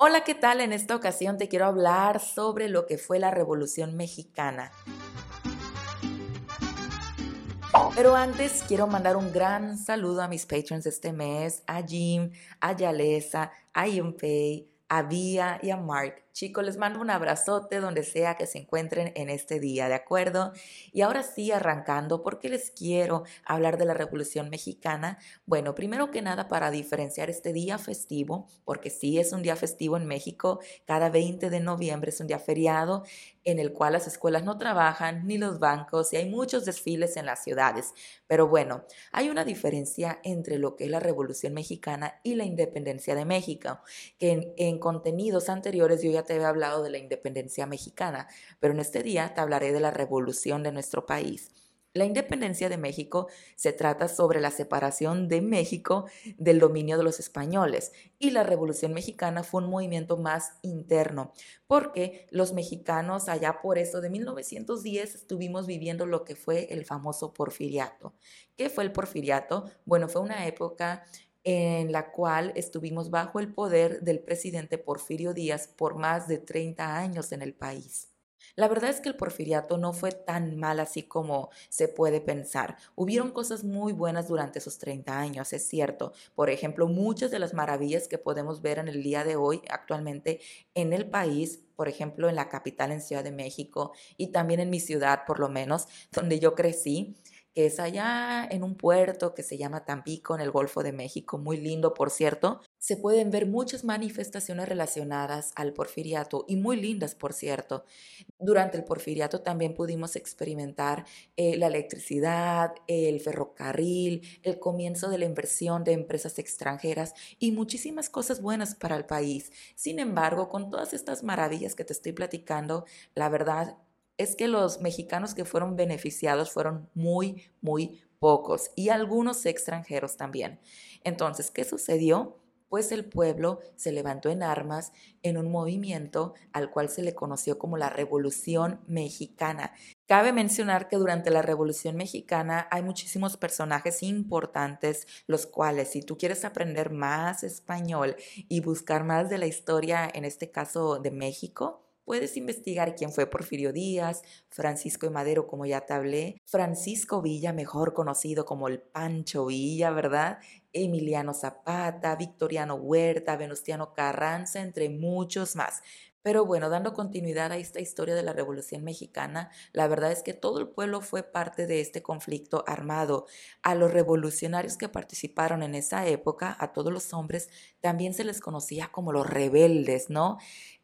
Hola, ¿qué tal? En esta ocasión te quiero hablar sobre lo que fue la Revolución Mexicana. Pero antes quiero mandar un gran saludo a mis patrons este mes, a Jim, a Yalesa, a Yunpei, a Vía y a Mark. Chicos, les mando un abrazote donde sea que se encuentren en este día, ¿de acuerdo? Y ahora sí, arrancando, ¿por qué les quiero hablar de la Revolución Mexicana? Bueno, primero que nada para diferenciar este día festivo, porque sí es un día festivo en México, cada 20 de noviembre es un día feriado en el cual las escuelas no trabajan ni los bancos y hay muchos desfiles en las ciudades. Pero bueno, hay una diferencia entre lo que es la Revolución Mexicana y la independencia de México, que en, en contenidos anteriores yo ya te había hablado de la independencia mexicana, pero en este día te hablaré de la revolución de nuestro país. La independencia de México se trata sobre la separación de México del dominio de los españoles y la Revolución Mexicana fue un movimiento más interno, porque los mexicanos allá por eso de 1910 estuvimos viviendo lo que fue el famoso porfiriato. ¿Qué fue el porfiriato? Bueno, fue una época en la cual estuvimos bajo el poder del presidente Porfirio Díaz por más de 30 años en el país. La verdad es que el porfiriato no fue tan mal así como se puede pensar. Hubieron cosas muy buenas durante esos 30 años, es cierto. Por ejemplo, muchas de las maravillas que podemos ver en el día de hoy actualmente en el país, por ejemplo, en la capital, en Ciudad de México, y también en mi ciudad, por lo menos, donde yo crecí, que es allá en un puerto que se llama Tampico, en el Golfo de México, muy lindo, por cierto. Se pueden ver muchas manifestaciones relacionadas al porfiriato y muy lindas, por cierto. Durante el porfiriato también pudimos experimentar eh, la electricidad, el ferrocarril, el comienzo de la inversión de empresas extranjeras y muchísimas cosas buenas para el país. Sin embargo, con todas estas maravillas que te estoy platicando, la verdad es que los mexicanos que fueron beneficiados fueron muy, muy pocos y algunos extranjeros también. Entonces, ¿qué sucedió? Pues el pueblo se levantó en armas en un movimiento al cual se le conoció como la Revolución Mexicana. Cabe mencionar que durante la Revolución Mexicana hay muchísimos personajes importantes, los cuales si tú quieres aprender más español y buscar más de la historia, en este caso de México, Puedes investigar quién fue Porfirio Díaz, Francisco de Madero, como ya te hablé, Francisco Villa, mejor conocido como el Pancho Villa, ¿verdad? Emiliano Zapata, Victoriano Huerta, Venustiano Carranza, entre muchos más. Pero bueno, dando continuidad a esta historia de la Revolución Mexicana, la verdad es que todo el pueblo fue parte de este conflicto armado. A los revolucionarios que participaron en esa época, a todos los hombres, también se les conocía como los rebeldes, ¿no?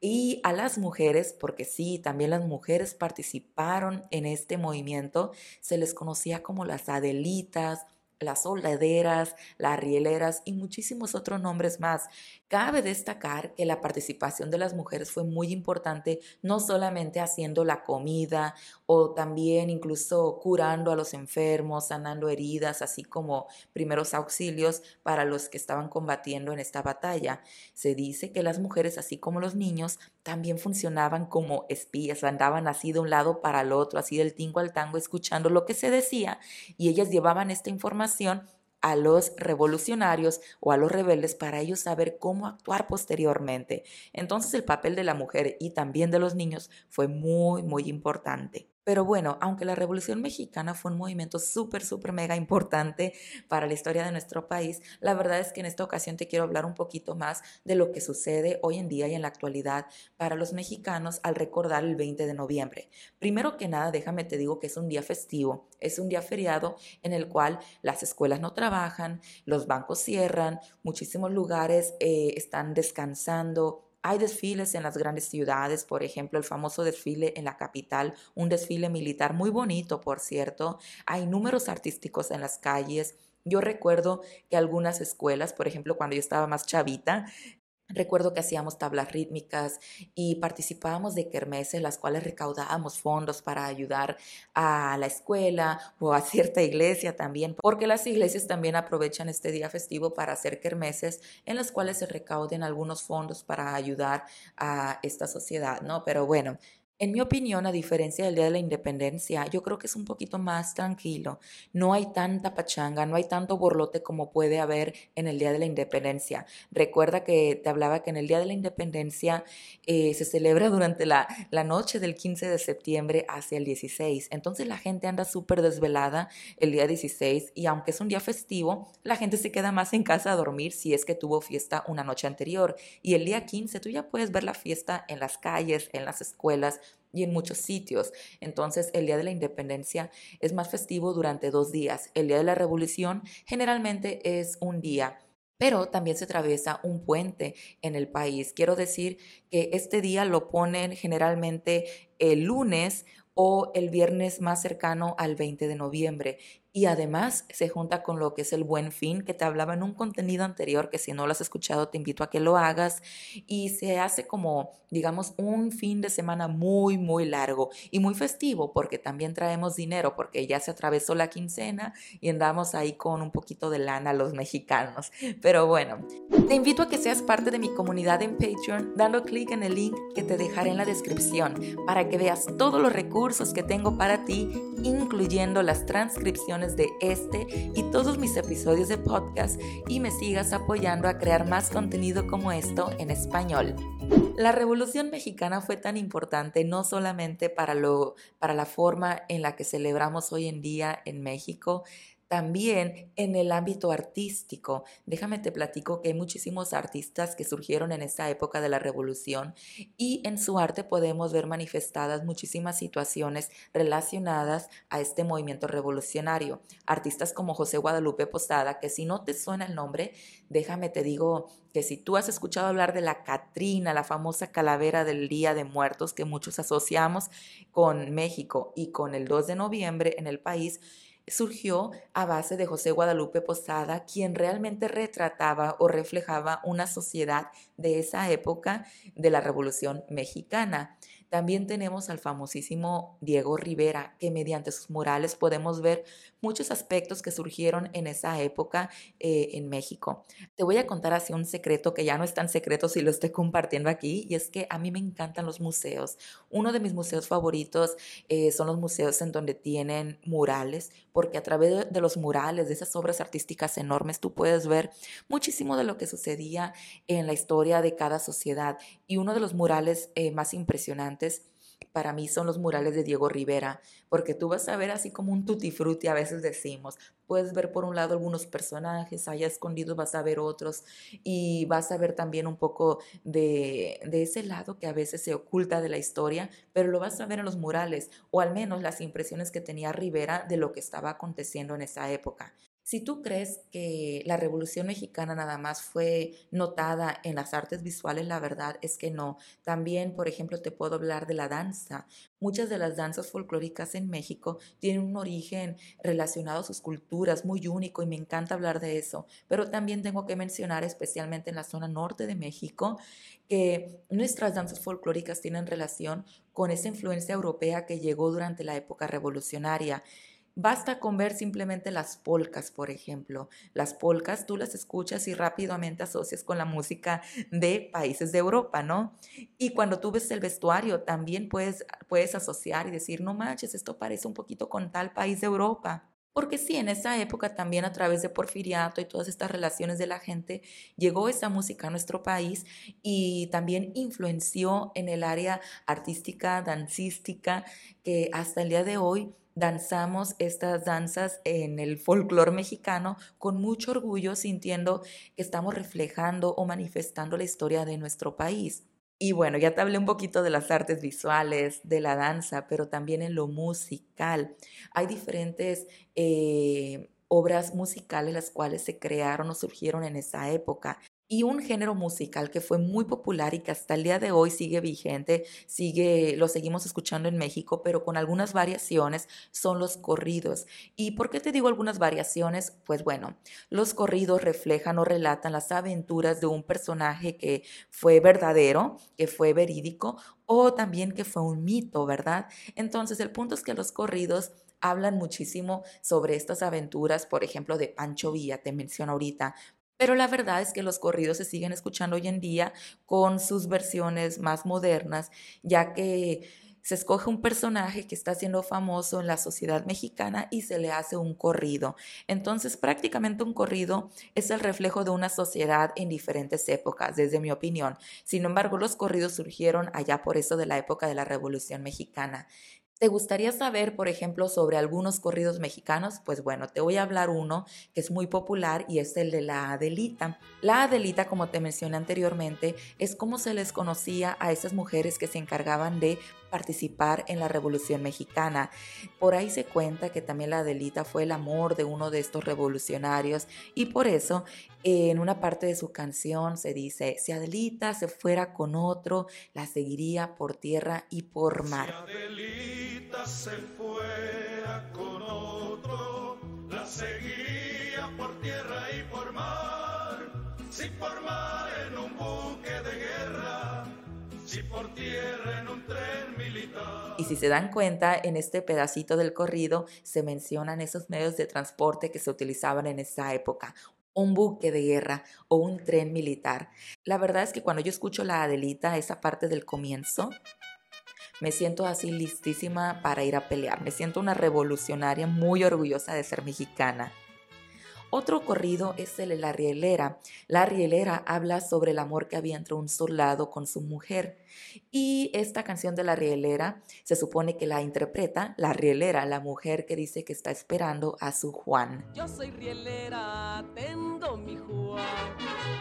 Y a las mujeres, porque sí, también las mujeres participaron en este movimiento, se les conocía como las adelitas, las soldaderas, las rieleras y muchísimos otros nombres más. Cabe destacar que la participación de las mujeres fue muy importante, no solamente haciendo la comida o también incluso curando a los enfermos, sanando heridas, así como primeros auxilios para los que estaban combatiendo en esta batalla. Se dice que las mujeres, así como los niños, también funcionaban como espías, andaban así de un lado para el otro, así del tingo al tango, escuchando lo que se decía y ellas llevaban esta información a los revolucionarios o a los rebeldes para ellos saber cómo actuar posteriormente. Entonces el papel de la mujer y también de los niños fue muy, muy importante. Pero bueno, aunque la Revolución Mexicana fue un movimiento súper, súper mega importante para la historia de nuestro país, la verdad es que en esta ocasión te quiero hablar un poquito más de lo que sucede hoy en día y en la actualidad para los mexicanos al recordar el 20 de noviembre. Primero que nada, déjame te digo que es un día festivo, es un día feriado en el cual las escuelas no trabajan, los bancos cierran, muchísimos lugares eh, están descansando, hay desfiles en las grandes ciudades, por ejemplo, el famoso desfile en la capital, un desfile militar muy bonito, por cierto. Hay números artísticos en las calles. Yo recuerdo que algunas escuelas, por ejemplo, cuando yo estaba más chavita, Recuerdo que hacíamos tablas rítmicas y participábamos de kermeses, las cuales recaudábamos fondos para ayudar a la escuela o a cierta iglesia también, porque las iglesias también aprovechan este día festivo para hacer kermeses en las cuales se recauden algunos fondos para ayudar a esta sociedad, ¿no? Pero bueno, En mi opinión, a diferencia del Día de la Independencia, yo creo que es un poquito más tranquilo. No hay tanta pachanga, no hay tanto borlote como puede haber en el Día de la Independencia. Recuerda que te hablaba que en el Día de la Independencia eh, se celebra durante la, la noche del 15 de septiembre hacia el 16. Entonces la gente anda súper desvelada el día 16 y aunque es un día festivo, la gente se queda más en casa a dormir si es que tuvo fiesta una noche anterior. Y el día 15 tú ya puedes ver la fiesta en las calles, en las escuelas y en muchos sitios. Entonces, el Día de la Independencia es más festivo durante dos días. El Día de la Revolución generalmente es un día pero también se atraviesa un puente en el país. Quiero decir que este día lo ponen generalmente el lunes o el viernes más cercano al 20 de noviembre y además se junta con lo que es el buen fin, que te hablaba en un contenido anterior, que si no lo has escuchado te invito a que lo hagas, y se hace como, digamos, un fin de semana muy, muy largo y muy festivo, porque también traemos dinero, porque ya se atravesó la quincena y andamos ahí con un poquito de lana los mexicanos. Pero bueno, te invito a que seas parte de mi comunidad en Patreon, dando clic en el link que te dejaré en la descripción, para que veas todos los recursos que tengo para ti, incluyendo las transcripciones de este y todos mis episodios de podcast y me sigas apoyando a crear más contenido como esto en español. La Revolución Mexicana fue tan importante no solamente para, lo, para la forma en la que celebramos hoy en día en México, también en el ámbito artístico, déjame te platico que hay muchísimos artistas que surgieron en esa época de la revolución y en su arte podemos ver manifestadas muchísimas situaciones relacionadas a este movimiento revolucionario. Artistas como José Guadalupe Posada, que si no te suena el nombre, déjame te digo que si tú has escuchado hablar de la Catrina, la famosa calavera del Día de Muertos que muchos asociamos con México y con el 2 de noviembre en el país, surgió a base de José Guadalupe Posada, quien realmente retrataba o reflejaba una sociedad de esa época de la Revolución Mexicana. También tenemos al famosísimo Diego Rivera, que mediante sus murales podemos ver muchos aspectos que surgieron en esa época eh, en México. Te voy a contar así un secreto que ya no es tan secreto si lo estoy compartiendo aquí, y es que a mí me encantan los museos. Uno de mis museos favoritos eh, son los museos en donde tienen murales, porque a través de los murales, de esas obras artísticas enormes, tú puedes ver muchísimo de lo que sucedía en la historia de cada sociedad. Y uno de los murales eh, más impresionantes para mí son los murales de Diego Rivera, porque tú vas a ver así como un tutti frutti, a veces decimos, puedes ver por un lado algunos personajes, allá escondidos vas a ver otros y vas a ver también un poco de, de ese lado que a veces se oculta de la historia, pero lo vas a ver en los murales, o al menos las impresiones que tenía Rivera de lo que estaba aconteciendo en esa época. Si tú crees que la Revolución Mexicana nada más fue notada en las artes visuales, la verdad es que no. También, por ejemplo, te puedo hablar de la danza. Muchas de las danzas folclóricas en México tienen un origen relacionado a sus culturas muy único y me encanta hablar de eso. Pero también tengo que mencionar, especialmente en la zona norte de México, que nuestras danzas folclóricas tienen relación con esa influencia europea que llegó durante la época revolucionaria. Basta con ver simplemente las polcas, por ejemplo. Las polcas tú las escuchas y rápidamente asocias con la música de países de Europa, ¿no? Y cuando tú ves el vestuario, también puedes, puedes asociar y decir, no manches, esto parece un poquito con tal país de Europa. Porque sí, en esa época también a través de Porfiriato y todas estas relaciones de la gente, llegó esa música a nuestro país y también influenció en el área artística, dancística, que hasta el día de hoy danzamos estas danzas en el folclore mexicano con mucho orgullo, sintiendo que estamos reflejando o manifestando la historia de nuestro país. Y bueno, ya te hablé un poquito de las artes visuales, de la danza, pero también en lo musical. Hay diferentes eh, obras musicales las cuales se crearon o surgieron en esa época y un género musical que fue muy popular y que hasta el día de hoy sigue vigente, sigue, lo seguimos escuchando en México, pero con algunas variaciones, son los corridos. ¿Y por qué te digo algunas variaciones? Pues bueno, los corridos reflejan o relatan las aventuras de un personaje que fue verdadero, que fue verídico, o también que fue un mito, ¿verdad? Entonces, el punto es que los corridos hablan muchísimo sobre estas aventuras, por ejemplo, de Pancho Villa, te menciono ahorita, pero la verdad es que los corridos se siguen escuchando hoy en día con sus versiones más modernas, ya que se escoge un personaje que está siendo famoso en la sociedad mexicana y se le hace un corrido. Entonces, prácticamente un corrido es el reflejo de una sociedad en diferentes épocas, desde mi opinión. Sin embargo, los corridos surgieron allá por eso de la época de la Revolución Mexicana. ¿Te gustaría saber, por ejemplo, sobre algunos corridos mexicanos? Pues bueno, te voy a hablar uno que es muy popular y es el de la Adelita. La Adelita, como te mencioné anteriormente, es como se les conocía a esas mujeres que se encargaban de participar en la Revolución Mexicana. Por ahí se cuenta que también la Adelita fue el amor de uno de estos revolucionarios y por eso en una parte de su canción se dice, si Adelita se fuera con otro, la seguiría por tierra y por mar se fuera con otro, la seguía por tierra y por mar, si por mar en un buque de guerra, si por tierra en un tren militar. Y si se dan cuenta, en este pedacito del corrido se mencionan esos medios de transporte que se utilizaban en esa época un buque de guerra o un tren militar. La verdad es que cuando yo escucho la Adelita, esa parte del comienzo, me siento así listísima para ir a pelear. Me siento una revolucionaria muy orgullosa de ser mexicana. Otro corrido es el de La Rielera. La Rielera habla sobre el amor que había entre un soldado con su mujer. Y esta canción de La Rielera se supone que la interpreta la Rielera, la mujer que dice que está esperando a su Juan. Yo soy Rielera, atendo mi Juan.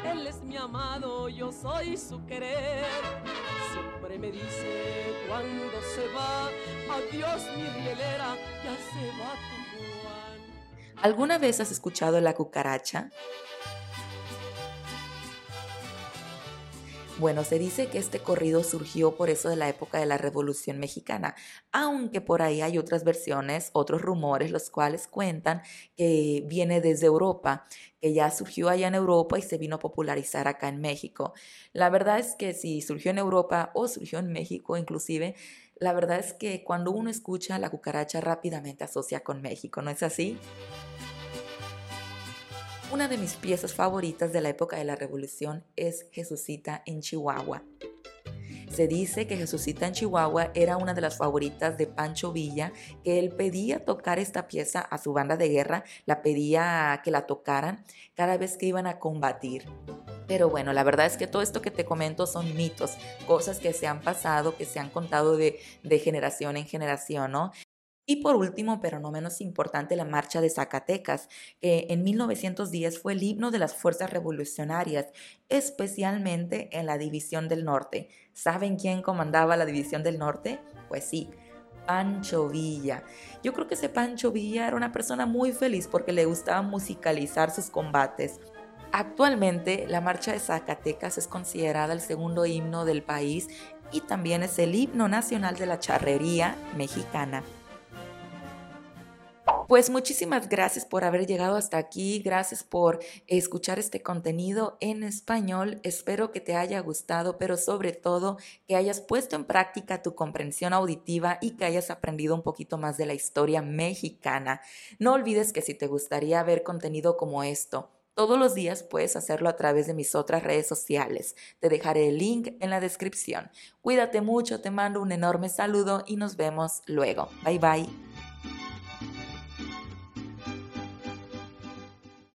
Él es mi amado, yo soy su querer. Siempre me dice ¿Alguna vez has escuchado la cucaracha? Bueno, se dice que este corrido surgió por eso de la época de la Revolución Mexicana, aunque por ahí hay otras versiones, otros rumores, los cuales cuentan que viene desde Europa, que ya surgió allá en Europa y se vino a popularizar acá en México. La verdad es que si surgió en Europa o surgió en México inclusive, la verdad es que cuando uno escucha la cucaracha rápidamente asocia con México, ¿no es así? Una de mis piezas favoritas de la época de la Revolución es Jesucita en Chihuahua. Se dice que Jesucita en Chihuahua era una de las favoritas de Pancho Villa, que él pedía tocar esta pieza a su banda de guerra, la pedía que la tocaran cada vez que iban a combatir. Pero bueno, la verdad es que todo esto que te comento son mitos, cosas que se han pasado, que se han contado de, generación en generación, ¿no? Y por último, pero no menos importante, la Marcha de Zacatecas, que en 1910 fue el himno de las fuerzas revolucionarias, especialmente en la División del Norte. ¿Saben quién comandaba la División del Norte? Pues sí, Pancho Villa. Yo creo que ese Pancho Villa era una persona muy feliz porque le gustaba musicalizar sus combates. Actualmente, la Marcha de Zacatecas es considerada el segundo himno del país y también es el himno nacional de la charrería mexicana. Pues muchísimas gracias por haber llegado hasta aquí, gracias por escuchar este contenido en español. Espero que te haya gustado, pero sobre todo que hayas puesto en práctica tu comprensión auditiva y que hayas aprendido un poquito más de la historia mexicana. No olvides que si te gustaría ver contenido como esto, todos los días puedes hacerlo a través de mis otras redes sociales. Te dejaré el link en la descripción. Cuídate mucho, te mando un enorme saludo y nos vemos luego. Bye bye.